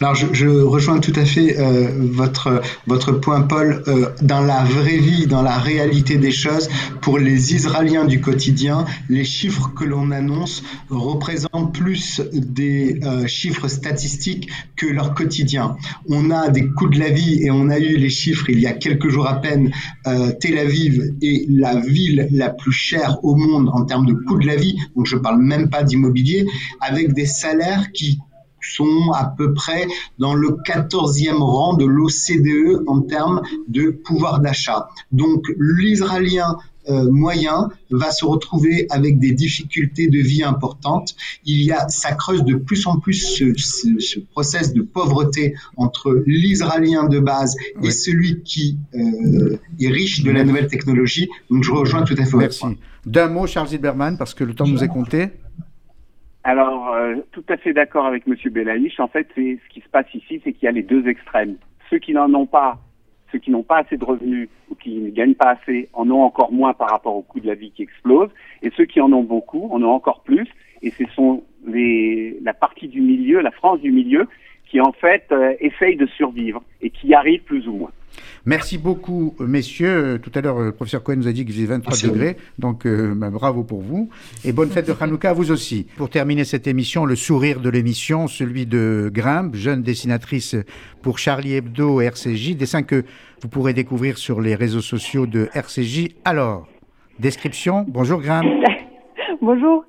Alors je, rejoins tout à fait euh, votre votre point, Paul. Euh, dans la vraie vie, dans la réalité des choses, pour les Israéliens du quotidien, les chiffres que l'on annonce représentent plus des euh, chiffres statistiques que leur quotidien. On a des coûts de la vie et on a eu les chiffres il y a quelques jours à peine. Tel Aviv est la ville la plus chère au monde en termes de coût de la vie. Donc je parle même pas d'immobilier, avec des salaires qui sont à peu près dans le 14e rang de l'OCDE en termes de pouvoir d'achat. Donc l'Israélien euh, moyen va se retrouver avec des difficultés de vie importantes. Il y a, ça creuse de plus en plus ce, ce, process de pauvreté entre l'Israélien de base et celui qui euh, est riche de la nouvelle technologie. Donc je rejoins tout à fait. Merci. D'un mot, Charles Zilberman, parce que le temps nous est compté. Alors, euh, tout à fait d'accord avec M. Belaïch. En fait, c'est ce qui se passe ici, c'est qu'il y a les deux extrêmes. Ceux qui n'en ont pas, ceux qui n'ont pas assez de revenus ou qui ne gagnent pas assez, en ont encore moins par rapport au coût de la vie qui explose. Et ceux qui en ont beaucoup, en ont encore plus. Et ce sont la partie du milieu, la France du milieu, qui en fait euh, essaye de survivre et qui y arrive plus ou moins. Merci beaucoup, messieurs. Tout à l'heure, le professeur Cohen nous a dit qu'il faisait 23 degrés, donc euh, bah, bravo pour vous. Et bonne fête de Hanouka à vous aussi. Pour terminer cette émission, le sourire de l'émission, celui de Grimpe, jeune dessinatrice pour Charlie Hebdo et RCJ, dessin que vous pourrez découvrir sur les réseaux sociaux de RCJ. Alors, description. Bonjour Grimpe. Bonjour.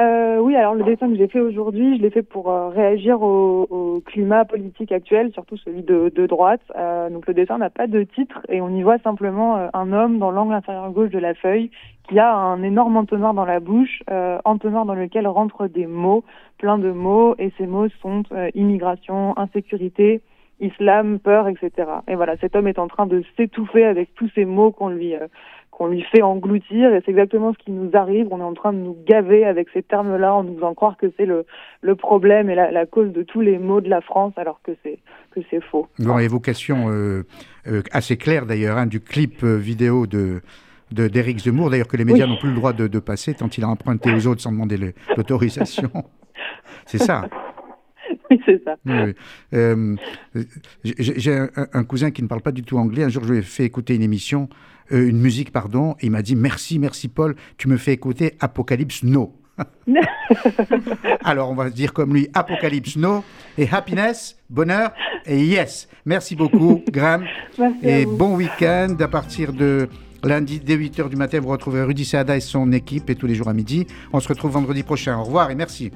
Euh, oui, alors le dessin que j'ai fait aujourd'hui, je l'ai fait pour euh, réagir au, au, climat politique actuel, surtout celui de, de droite. Euh, donc le dessin n'a pas de titre et on y voit simplement euh, un homme dans l'angle inférieur gauche de la feuille qui a un énorme entonnoir dans la bouche, euh, entonnoir dans lequel rentrent des mots, plein de mots, et ces mots sont immigration, insécurité, islam, peur, etc. Et voilà, cet homme est en train de s'étouffer avec tous ces mots qu'on lui qu'on lui fait engloutir et c'est exactement ce qui nous arrive. On est en train de nous gaver avec ces termes-là en nous faisant croire que c'est le, le problème et la, la, cause de tous les maux de la France alors que c'est que c'est faux. Bon, évocation euh, euh, assez claire d'ailleurs hein, du clip euh, vidéo de d'Éric Zemmour, d'ailleurs que les médias n'ont plus le droit de, de, passer tant il a emprunté aux autres sans demander l'autorisation. c'est ça. Oui, c'est ça. Euh, J'ai un, un, cousin qui ne parle pas du tout anglais. Un jour, je lui ai fait écouter une émission, euh, une musique, pardon, et il m'a dit Merci, merci Paul, tu me fais écouter Apocalypse No. Alors, on va dire comme lui Apocalypse No et Happiness, bonheur et Yes. Merci beaucoup, Graham. Merci et bon week-end à partir de. Lundi, dès 8h du matin, vous retrouverez Rudy Saada et son équipe, et tous les jours à midi. On se retrouve vendredi prochain. Au revoir et merci.